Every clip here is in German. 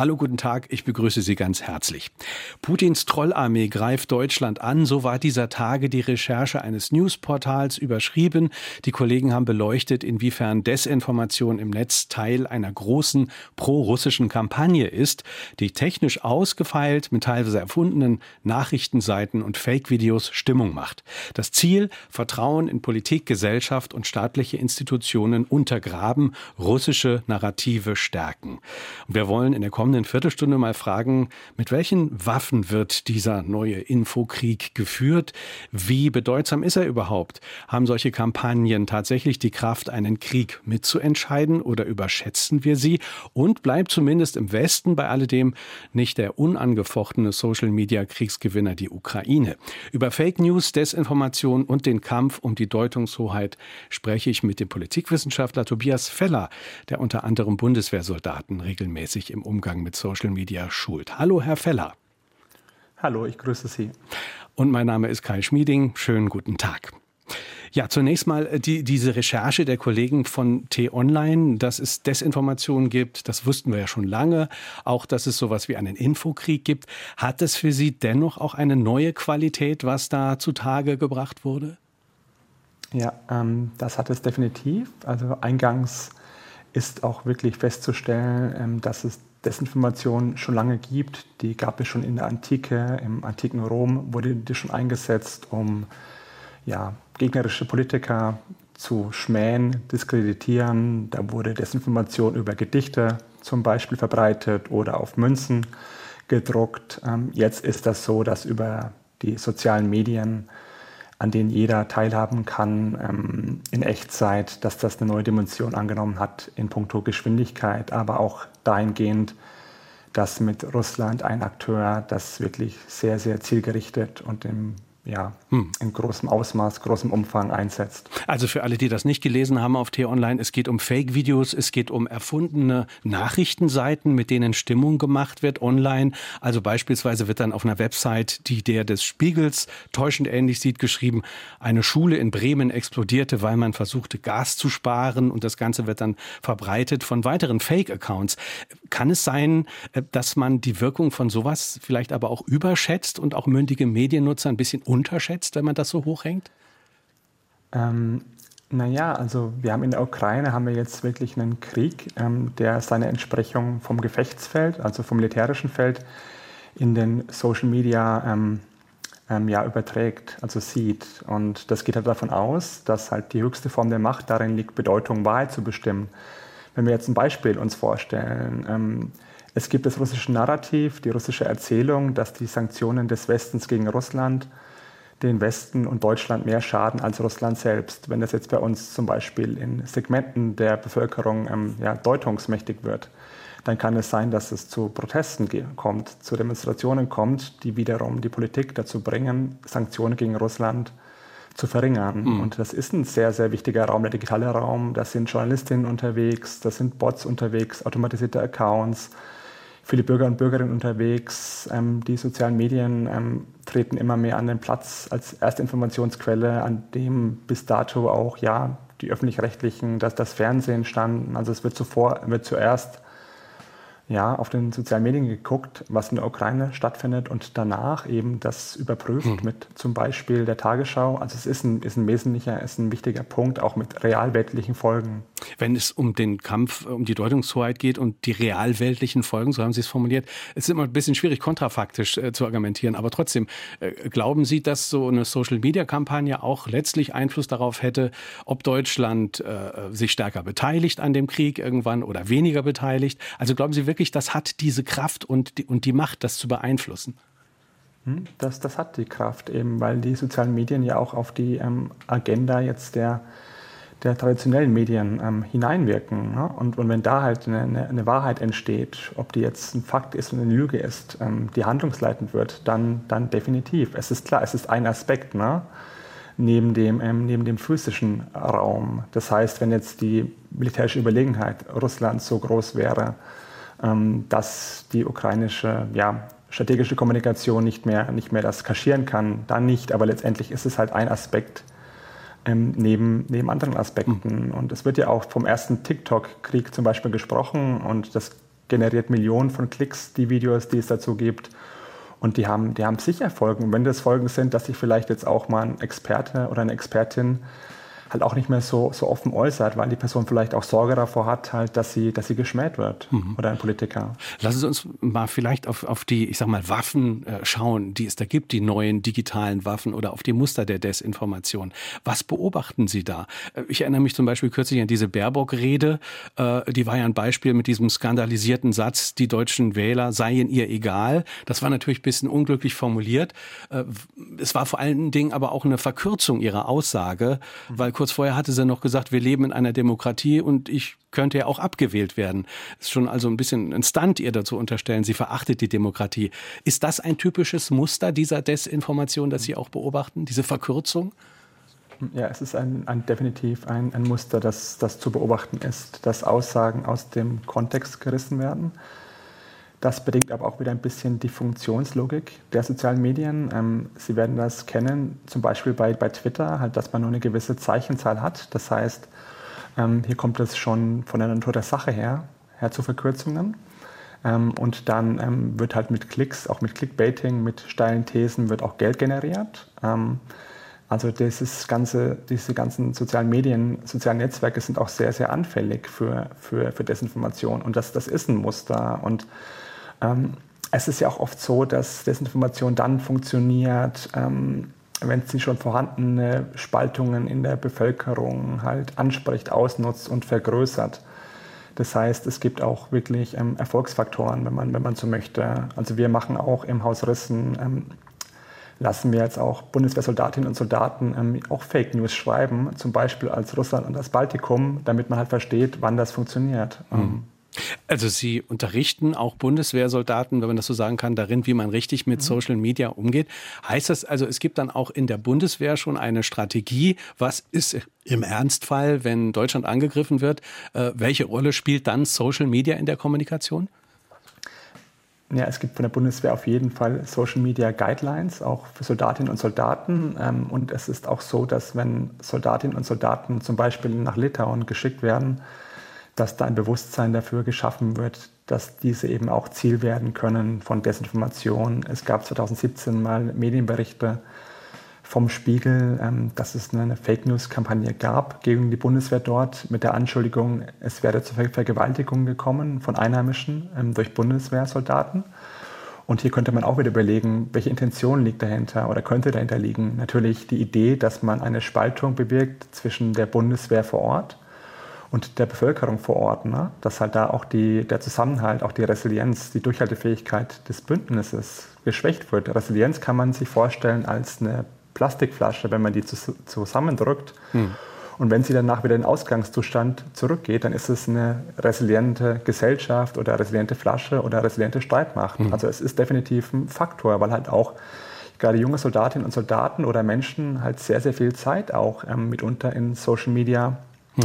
Hallo, guten Tag, ich begrüße Sie ganz herzlich. Putins Trollarmee greift Deutschland an, so war dieser Tage die Recherche eines Newsportals überschrieben. Die Kollegen haben beleuchtet, inwiefern Desinformation im Netz Teil einer großen pro-russischen Kampagne ist, die technisch ausgefeilt mit teilweise erfundenen Nachrichtenseiten und Fake-Videos Stimmung macht. Das Ziel, Vertrauen in Politik, Gesellschaft und staatliche Institutionen untergraben, russische Narrative stärken. Und wir wollen in der kommenden Viertelstunde mal fragen, mit welchen Waffen wird dieser neue Infokrieg geführt? Wie bedeutsam ist er überhaupt? Haben solche Kampagnen tatsächlich die Kraft, einen Krieg mitzuentscheiden oder überschätzen wir sie? Und bleibt zumindest im Westen bei alledem nicht der unangefochtene Social-Media-Kriegsgewinner die Ukraine? Über Fake News, Desinformation und den Kampf um die Deutungshoheit spreche ich mit dem Politikwissenschaftler Tobias Feller, der unter anderem Bundeswehrsoldaten regelmäßig im Umgang Umgang mit Social Media schult. Hallo, Herr Feller. Hallo, ich grüße Sie. Und mein Name ist Kai Schmieding. Schönen guten Tag. Ja, zunächst mal äh, die, diese Recherche der Kollegen von T-Online, dass es Desinformation gibt, das wussten wir ja schon lange. Auch, dass es sowas wie einen Infokrieg gibt. Hat es für Sie dennoch auch eine neue Qualität, was da zutage gebracht wurde? Ja, ähm, das hat es definitiv. Also eingangs ist auch wirklich festzustellen, ähm, dass es Desinformation schon lange gibt. Die gab es schon in der Antike, im antiken Rom wurde die schon eingesetzt, um ja, gegnerische Politiker zu schmähen, diskreditieren. Da wurde Desinformation über Gedichte zum Beispiel verbreitet oder auf Münzen gedruckt. Ähm, jetzt ist das so, dass über die sozialen Medien an denen jeder teilhaben kann ähm, in Echtzeit, dass das eine neue Dimension angenommen hat in puncto Geschwindigkeit, aber auch dahingehend, dass mit Russland ein Akteur das wirklich sehr, sehr zielgerichtet und im ja, hm. in großem Ausmaß, großem Umfang einsetzt. Also für alle, die das nicht gelesen haben auf T-Online, es geht um Fake-Videos, es geht um erfundene Nachrichtenseiten, mit denen Stimmung gemacht wird online. Also beispielsweise wird dann auf einer Website, die der des Spiegels täuschend ähnlich sieht, geschrieben, eine Schule in Bremen explodierte, weil man versuchte, Gas zu sparen und das Ganze wird dann verbreitet von weiteren Fake-Accounts. Kann es sein, äh, dass man die Wirkung von sowas vielleicht aber auch überschätzt und auch mündige Mediennutzer ein bisschen unterschätzt, wenn man das so hochhängt? Ähm, naja, also wir haben in der Ukraine haben wir jetzt wirklich einen Krieg, ähm, der seine Entsprechung vom Gefechtsfeld, also vom militärischen Feld, in den Social Media ähm, ähm, ja, überträgt, also sieht. Und das geht halt davon aus, dass halt die höchste Form der Macht darin liegt, Bedeutung Wahrheit zu bestimmen. Wenn wir jetzt ein Beispiel uns vorstellen, ähm, es gibt das russische Narrativ, die russische Erzählung, dass die Sanktionen des Westens gegen Russland den Westen und Deutschland mehr schaden als Russland selbst. Wenn das jetzt bei uns zum Beispiel in Segmenten der Bevölkerung ähm, ja, deutungsmächtig wird, dann kann es sein, dass es zu Protesten kommt, zu Demonstrationen kommt, die wiederum die Politik dazu bringen, Sanktionen gegen Russland zu verringern. Mhm. Und das ist ein sehr, sehr wichtiger Raum, der digitale Raum. Da sind Journalistinnen unterwegs, da sind Bots unterwegs, automatisierte Accounts viele Bürger und Bürgerinnen unterwegs. Ähm, die sozialen Medien ähm, treten immer mehr an den Platz als erste Informationsquelle, an dem bis dato auch ja die öffentlich-rechtlichen, dass das Fernsehen standen. Also es wird zuvor, wird zuerst ja, auf den sozialen Medien geguckt, was in der Ukraine stattfindet und danach eben das überprüft hm. mit zum Beispiel der Tagesschau. Also es ist ein, ist ein wesentlicher, ist ein wichtiger Punkt, auch mit realweltlichen Folgen. Wenn es um den Kampf um die Deutungshoheit geht und die realweltlichen Folgen, so haben Sie es formuliert, es ist immer ein bisschen schwierig, kontrafaktisch äh, zu argumentieren. Aber trotzdem, äh, glauben Sie, dass so eine Social-Media-Kampagne auch letztlich Einfluss darauf hätte, ob Deutschland äh, sich stärker beteiligt an dem Krieg irgendwann oder weniger beteiligt? Also glauben Sie wirklich, wirklich, das hat diese Kraft und die, und die Macht, das zu beeinflussen? Hm, das, das hat die Kraft eben, weil die sozialen Medien ja auch auf die ähm, Agenda jetzt der, der traditionellen Medien ähm, hineinwirken. Ne? Und, und wenn da halt eine, eine, Wahrheit entsteht, ob die jetzt ein Fakt ist und eine Lüge ist, ähm, die handlungsleitend wird, dann, dann definitiv. Es ist klar, es ist ein Aspekt ne? neben, dem, ähm, neben dem physischen Raum. Das heißt, wenn jetzt die militärische Überlegenheit Russlands so groß wäre, dass die ukrainische ja, strategische Kommunikation nicht mehr, nicht mehr das kaschieren kann, dann nicht. Aber letztendlich ist es halt ein Aspekt ähm, neben, neben anderen Aspekten. Mhm. Und es wird ja auch vom ersten TikTok-Krieg zum Beispiel gesprochen und das generiert Millionen von Klicks, die Videos, die es dazu gibt. Und die haben, die haben sicher Folgen. Und wenn das Folgen sind, dass sich vielleicht jetzt auch mal ein Experte oder eine Expertin halt auch nicht mehr so, so offen äußert, weil die Person vielleicht auch Sorge davor hat, halt, dass sie, dass sie geschmäht wird mhm. oder ein Politiker. Lassen Sie uns mal vielleicht auf, auf die, ich sag mal, Waffen äh, schauen, die es da gibt, die neuen digitalen Waffen oder auf die Muster der Desinformation. Was beobachten Sie da? Äh, ich erinnere mich zum Beispiel kürzlich an diese Baerbock-Rede. Äh, die war ja ein Beispiel mit diesem skandalisierten Satz, die deutschen Wähler seien ihr egal. Das war natürlich ein bisschen unglücklich formuliert. Es war vor allen Dingen aber auch eine Verkürzung ihrer Aussage, weil kurz vorher hatte sie noch gesagt, wir leben in einer Demokratie und ich könnte ja auch abgewählt werden. Das ist schon also ein bisschen ein Stunt, ihr dazu unterstellen, sie verachtet die Demokratie. Ist das ein typisches Muster dieser Desinformation, das Sie auch beobachten, diese Verkürzung? Ja, es ist ein, ein definitiv ein, ein, Muster, das, das zu beobachten ist, dass Aussagen aus dem Kontext gerissen werden. Das bedingt aber auch wieder ein bisschen die Funktionslogik der sozialen Medien. Ähm, Sie werden das kennen, zum Beispiel bei, bei Twitter, halt, dass man nur eine gewisse Zeichenzahl hat. Das heißt, ähm, hier kommt es schon von der Natur der Sache her, her zu Verkürzungen. Ähm, und dann ähm, wird halt mit Klicks, auch mit Clickbaiting, mit steilen Thesen, wird auch Geld generiert. Ähm, also dieses ganze, diese ganzen sozialen Medien, sozialen Netzwerke sind auch sehr, sehr anfällig für, für, für Desinformation. Und das, das ist ein Muster. Und ähm, es ist ja auch oft so, dass Desinformation dann funktioniert, ähm, wenn sie schon vorhandene Spaltungen in der Bevölkerung halt anspricht, ausnutzt und vergrößert. Das heißt, es gibt auch wirklich ähm, Erfolgsfaktoren, wenn man, wenn man so möchte. Also wir machen auch im Haus Rissen, ähm, lassen wir jetzt auch Bundeswehrsoldatinnen und Soldaten ähm, auch Fake News schreiben, zum Beispiel als Russland und das Baltikum, damit man halt versteht, wann das funktioniert. Mhm. Also Sie unterrichten auch Bundeswehrsoldaten, wenn man das so sagen kann, darin, wie man richtig mit mhm. Social Media umgeht. Heißt das also, es gibt dann auch in der Bundeswehr schon eine Strategie? Was ist im Ernstfall, wenn Deutschland angegriffen wird? Äh, welche Rolle spielt dann Social Media in der Kommunikation? Ja, es gibt von der Bundeswehr auf jeden Fall Social Media Guidelines, auch für Soldatinnen und Soldaten. Ähm, und es ist auch so, dass wenn Soldatinnen und Soldaten zum Beispiel nach Litauen geschickt werden, dass da ein Bewusstsein dafür geschaffen wird, dass diese eben auch Ziel werden können von Desinformation. Es gab 2017 mal Medienberichte vom Spiegel, ähm, dass es eine Fake News-Kampagne gab gegen die Bundeswehr dort mit der Anschuldigung, es werde zu Vergewaltigungen gekommen von Einheimischen ähm, durch Bundeswehrsoldaten. Und hier könnte man auch wieder überlegen, welche Intention liegt dahinter oder könnte dahinter liegen. Natürlich die Idee, dass man eine Spaltung bewirkt zwischen der Bundeswehr vor Ort und der Bevölkerung vor Ort, ne? dass halt da auch die, der Zusammenhalt, auch die Resilienz, die Durchhaltefähigkeit des Bündnisses geschwächt wird. Resilienz kann man sich vorstellen als eine Plastikflasche, wenn man die zusammendrückt. Hm. Und wenn sie danach wieder in den Ausgangszustand zurückgeht, dann ist es eine resiliente Gesellschaft oder resiliente Flasche oder resiliente Streitmacht. Hm. Also es ist definitiv ein Faktor, weil halt auch gerade junge Soldatinnen und Soldaten oder Menschen halt sehr, sehr viel Zeit auch ähm, mitunter in Social Media.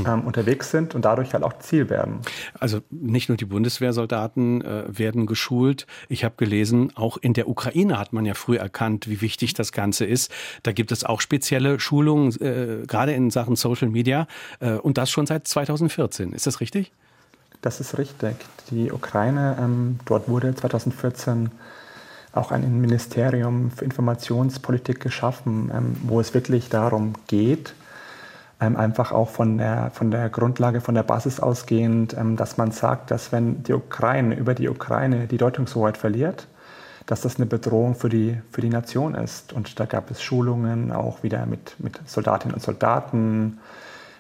Ähm, unterwegs sind und dadurch halt auch Ziel werden. Also nicht nur die Bundeswehrsoldaten äh, werden geschult. Ich habe gelesen, auch in der Ukraine hat man ja früh erkannt, wie wichtig das Ganze ist. Da gibt es auch spezielle Schulungen, äh, gerade in Sachen Social Media äh, und das schon seit 2014. Ist das richtig? Das ist richtig. Die Ukraine, ähm, dort wurde 2014 auch ein Ministerium für Informationspolitik geschaffen, ähm, wo es wirklich darum geht, einfach auch von der, von der Grundlage, von der Basis ausgehend, ähm, dass man sagt, dass wenn die Ukraine über die Ukraine die Deutungshoheit verliert, dass das eine Bedrohung für die, für die Nation ist. Und da gab es Schulungen auch wieder mit, mit Soldatinnen und Soldaten.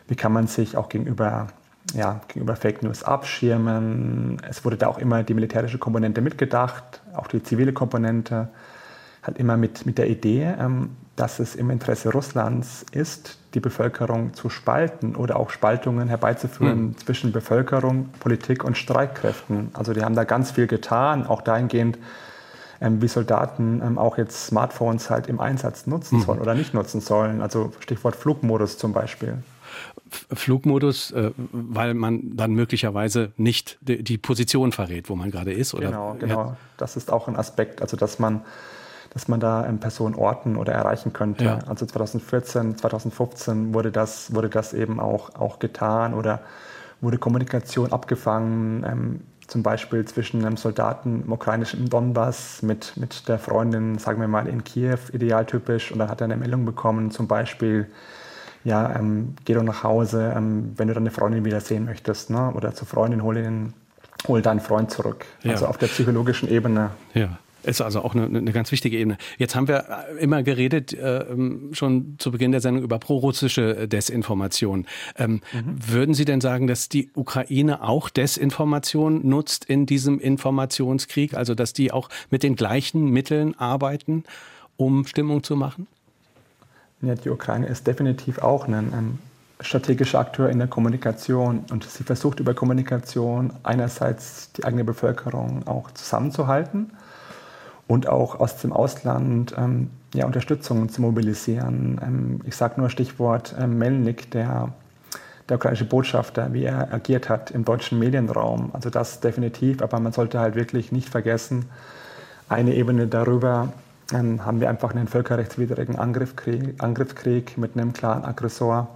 Wie kann man sich auch gegenüber, ja, gegenüber Fake News abschirmen? Es wurde da auch immer die militärische Komponente mitgedacht, auch die zivile Komponente, halt immer mit, mit der Idee, ähm, dass es im Interesse Russlands ist, die Bevölkerung zu spalten oder auch Spaltungen herbeizuführen mhm. zwischen Bevölkerung, Politik und Streitkräften. Also die haben da ganz viel getan, auch dahingehend, ähm, wie Soldaten ähm, auch jetzt Smartphones halt im Einsatz nutzen mhm. sollen oder nicht nutzen sollen. Also Stichwort Flugmodus zum Beispiel. Flugmodus, äh, weil man dann möglicherweise nicht die Position verrät, wo man gerade ist, oder? Genau, genau. Ja. Das ist auch ein Aspekt, also dass man dass man da ähm, Personen orten oder erreichen könnte. Ja. Also 2014, 2015 wurde das, wurde das eben auch, auch getan oder wurde Kommunikation abgefangen. Ähm, zum Beispiel zwischen einem Soldaten im ukrainischen Donbass mit, mit der Freundin, sagen wir mal, in Kiew, idealtypisch, und dann hat er eine Meldung bekommen, zum Beispiel, ja, ähm, geh doch nach Hause, ähm, wenn du deine Freundin wiedersehen möchtest, ne? oder zur Freundin, hol, ihn, hol deinen Freund zurück. Ja. Also auf der psychologischen Ebene. Ja. Ist also auch eine, eine ganz wichtige Ebene. Jetzt haben wir immer geredet, äh, schon zu Beginn der Sendung, über prorussische Desinformation. Ähm, mhm. Würden Sie denn sagen, dass die Ukraine auch Desinformation nutzt in diesem Informationskrieg? Also, dass die auch mit den gleichen Mitteln arbeiten, um Stimmung zu machen? Ja, die Ukraine ist definitiv auch ein, ein strategischer Akteur in der Kommunikation und sie versucht über Kommunikation einerseits die eigene Bevölkerung auch zusammenzuhalten und auch aus dem Ausland ähm, ja, Unterstützung zu mobilisieren. Ähm, ich sage nur Stichwort ähm, Melnik, der, der ukrainische Botschafter, wie er agiert hat im deutschen Medienraum. Also das definitiv, aber man sollte halt wirklich nicht vergessen, eine Ebene darüber ähm, haben wir einfach einen völkerrechtswidrigen Angriffskrieg, Angriffskrieg mit einem klaren Aggressor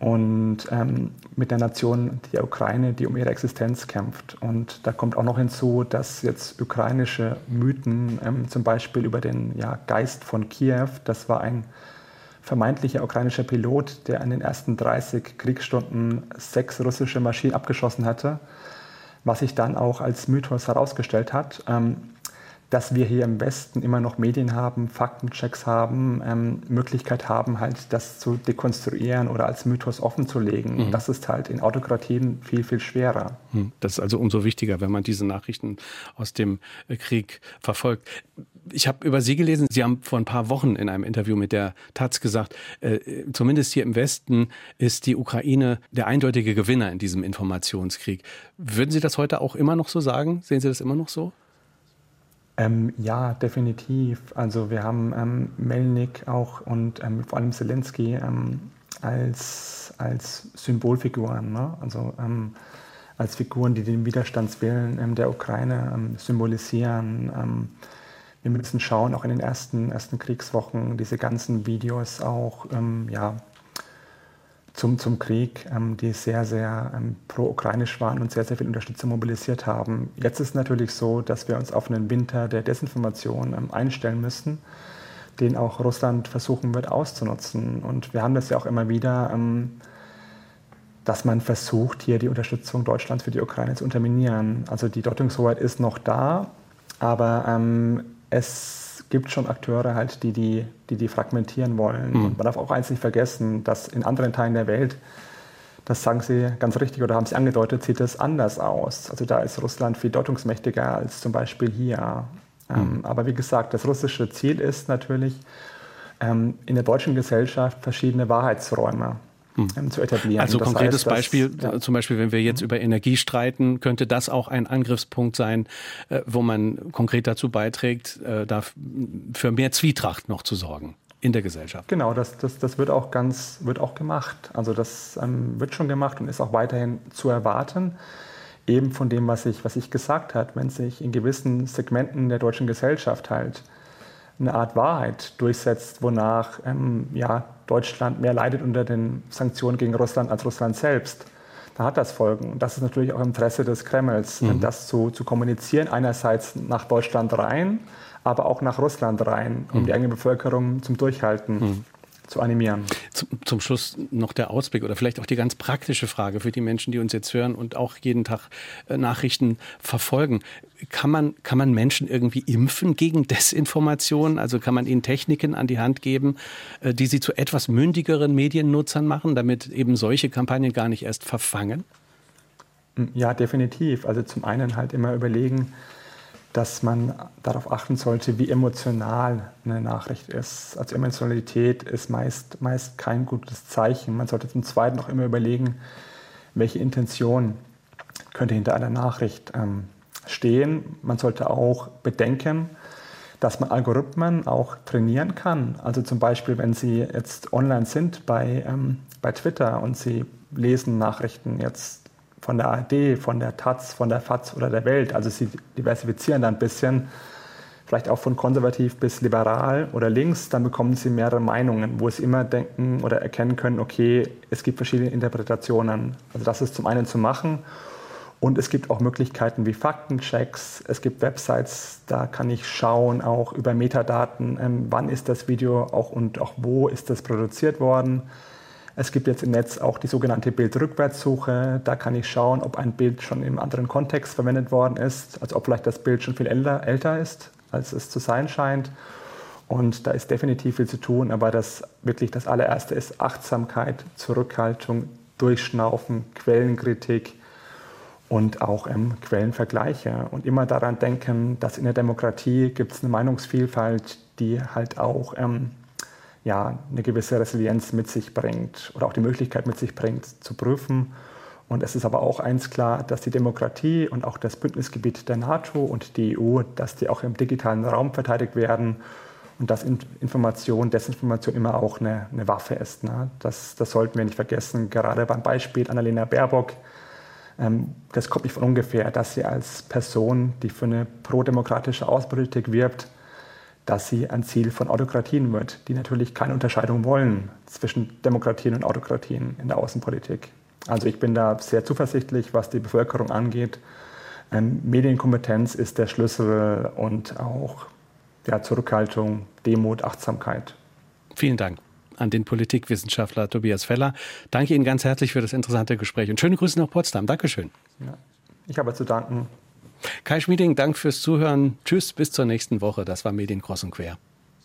und ähm, mit der Nation, die Ukraine, die um ihre Existenz kämpft. Und da kommt auch noch hinzu, dass jetzt ukrainische Mythen, ähm, zum Beispiel über den ja, Geist von Kiew, das war ein vermeintlicher ukrainischer Pilot, der in den ersten 30 Kriegsstunden sechs russische Maschinen abgeschossen hatte, was sich dann auch als Mythos herausgestellt hat. Ähm, dass wir hier im Westen immer noch Medien haben, Faktenchecks haben, ähm, Möglichkeit haben, halt das zu dekonstruieren oder als Mythos offenzulegen. Mhm. Das ist halt in Autokratien viel, viel schwerer. Mhm. Das ist also umso wichtiger, wenn man diese Nachrichten aus dem äh, Krieg verfolgt. Ich habe über Sie gelesen, Sie haben vor ein paar Wochen in einem Interview mit der Taz gesagt, äh, zumindest hier im Westen ist die Ukraine der eindeutige Gewinner in diesem Informationskrieg. Würden Sie das heute auch immer noch so sagen? Sehen Sie das immer noch so? Ähm, ja, definitiv. Also wir haben ähm, Melnik auch und ähm, vor allem Zelensky ähm, als, als Symbolfiguren, ne? also ähm, als Figuren, die den Widerstandswillen ähm, der Ukraine symbolisieren. wir müssen schauen, auch in den ersten, ersten Kriegswochen, diese ganzen Videos auch, ja, zum, zum Krieg, ähm, die sehr, sehr ähm, pro-ukrainisch waren und sehr, sehr viel Unterstützung mobilisiert haben. Jetzt ist natürlich so, dass wir uns auf einen Winter der Desinformation ähm, einstellen müssen, den auch Russland versuchen wird auszunutzen. Und wir haben das ja auch immer wieder, ähm, dass man versucht, hier die Unterstützung Deutschlands für die Ukraine zu unterminieren. Also die Deutungshoheit ist noch da, aber ähm, es gibt schon Akteure halt, die die, die, die fragmentieren wollen. Mhm. Und man darf auch eins nicht vergessen, dass in anderen Teilen der Welt, das sagen Sie ganz richtig oder haben Sie angedeutet, sieht es anders aus. Also da ist Russland viel deutungsmächtiger als zum Beispiel hier. Mhm. Ähm, aber wie gesagt, das russische Ziel ist natürlich, ähm, in der deutschen Gesellschaft verschiedene Wahrheitsräume hm. zu etablieren. Also das konkretes heißt, dass, Beispiel, ja. zum Beispiel, wenn wir jetzt über Energie streiten, könnte das auch ein Angriffspunkt sein, äh, wo man konkret dazu beiträgt, äh, für mehr Zwietracht noch zu sorgen in der Gesellschaft. Genau, das, das, das wird auch ganz wird auch gemacht. Also das ähm, wird schon gemacht und ist auch weiterhin zu erwarten. Eben von dem, was ich, was ich gesagt habe, wenn sich in gewissen Segmenten der deutschen Gesellschaft halt eine Art Wahrheit durchsetzt, wonach ähm, ja, Deutschland mehr leidet unter den Sanktionen gegen Russland als Russland selbst, dann hat das Folgen. Und das ist natürlich auch im Interesse des Kremls, mhm. das zu, zu kommunizieren, einerseits nach Deutschland rein, aber auch nach Russland rein, um mhm. die eigene Bevölkerung zum Durchhalten mhm zu animieren. Zum, zum, Schluss noch der Ausblick oder vielleicht auch die ganz praktische Frage für die Menschen, die uns jetzt hören und auch jeden Tag äh, Nachrichten verfolgen. Kann man, kann man Menschen irgendwie impfen gegen Desinformation? Also kann man ihnen Techniken an die Hand geben, äh, die sie zu etwas mündigeren Mediennutzern machen, damit eben solche Kampagnen gar nicht erst verfangen? Ja, definitiv. Also zum einen halt immer überlegen, dass man darauf achten sollte, wie emotional eine Nachricht ist. Also Emotionalität ist meist, meist kein gutes Zeichen. Man sollte zum Zweiten auch immer überlegen, welche Intention könnte hinter einer Nachricht ähm, stehen. Man sollte auch bedenken, dass man Algorithmen auch trainieren kann. Also zum Beispiel, wenn Sie jetzt online sind bei, ähm, bei Twitter und Sie lesen Nachrichten jetzt von der ARD, von der Taz, von der FAZ oder der Welt. Also sie diversifizieren dann ein bisschen, vielleicht auch von konservativ bis liberal oder links, dann bekommen sie mehrere Meinungen, wo sie immer denken oder erkennen können, okay, es gibt verschiedene Interpretationen. Also das ist zum einen zu machen Und es gibt auch Möglichkeiten wie Faktenchecks. Es gibt Websites, da kann ich schauen, auch über Metadaten, ähm, wann ist das Video auch und auch wo ist das produziert worden. Es gibt jetzt im Netz auch die sogenannte Bildrückwärtssuche. Da kann ich schauen, ob ein Bild schon im anderen Kontext verwendet worden ist, also ob vielleicht das Bild schon viel älter, älter ist, als es zu sein scheint. Und da ist definitiv viel zu tun, aber das wirklich das allererste ist Achtsamkeit, Zurückhaltung, Durchschnaufen, Quellenkritik und auch ähm, Quellenvergleiche. Und immer daran denken, dass in der Demokratie gibt es eine Meinungsvielfalt, die halt auch ähm, ja, eine gewisse Resilienz mit sich bringt oder auch die Möglichkeit mit sich bringt, zu prüfen. Und es ist aber auch eins klar, dass die Demokratie und auch das Bündnisgebiet der NATO und die EU, dass die auch im digitalen Raum verteidigt werden und dass Information, Desinformation immer auch eine, eine Waffe ist. Ne? Das, das sollten wir nicht vergessen. Gerade beim Beispiel Annalena Baerbock, ähm, das kommt nicht von ungefähr, dass sie als Person, die für eine prodemokratische Außenpolitik wirbt, dass sie ein Ziel von Autokratien wird, die natürlich keine Unterscheidung wollen zwischen Demokratien und Autokratien in der Außenpolitik. Also ich bin da sehr zuversichtlich, was die Bevölkerung angeht. Ähm, Medienkompetenz ist der Schlüssel und auch ja, Zurückhaltung, Demut, Achtsamkeit. Vielen Dank an den Politikwissenschaftler Tobias Feller. Danke Ihnen ganz herzlich für das interessante Gespräch und schöne Grüße nach Potsdam. Dankeschön. Ja, ich habe zu danken. Kai Schmieding, Dank fürs Zuhören. Tschüss, bis zur nächsten Woche. Das war Medien Cross und Quer.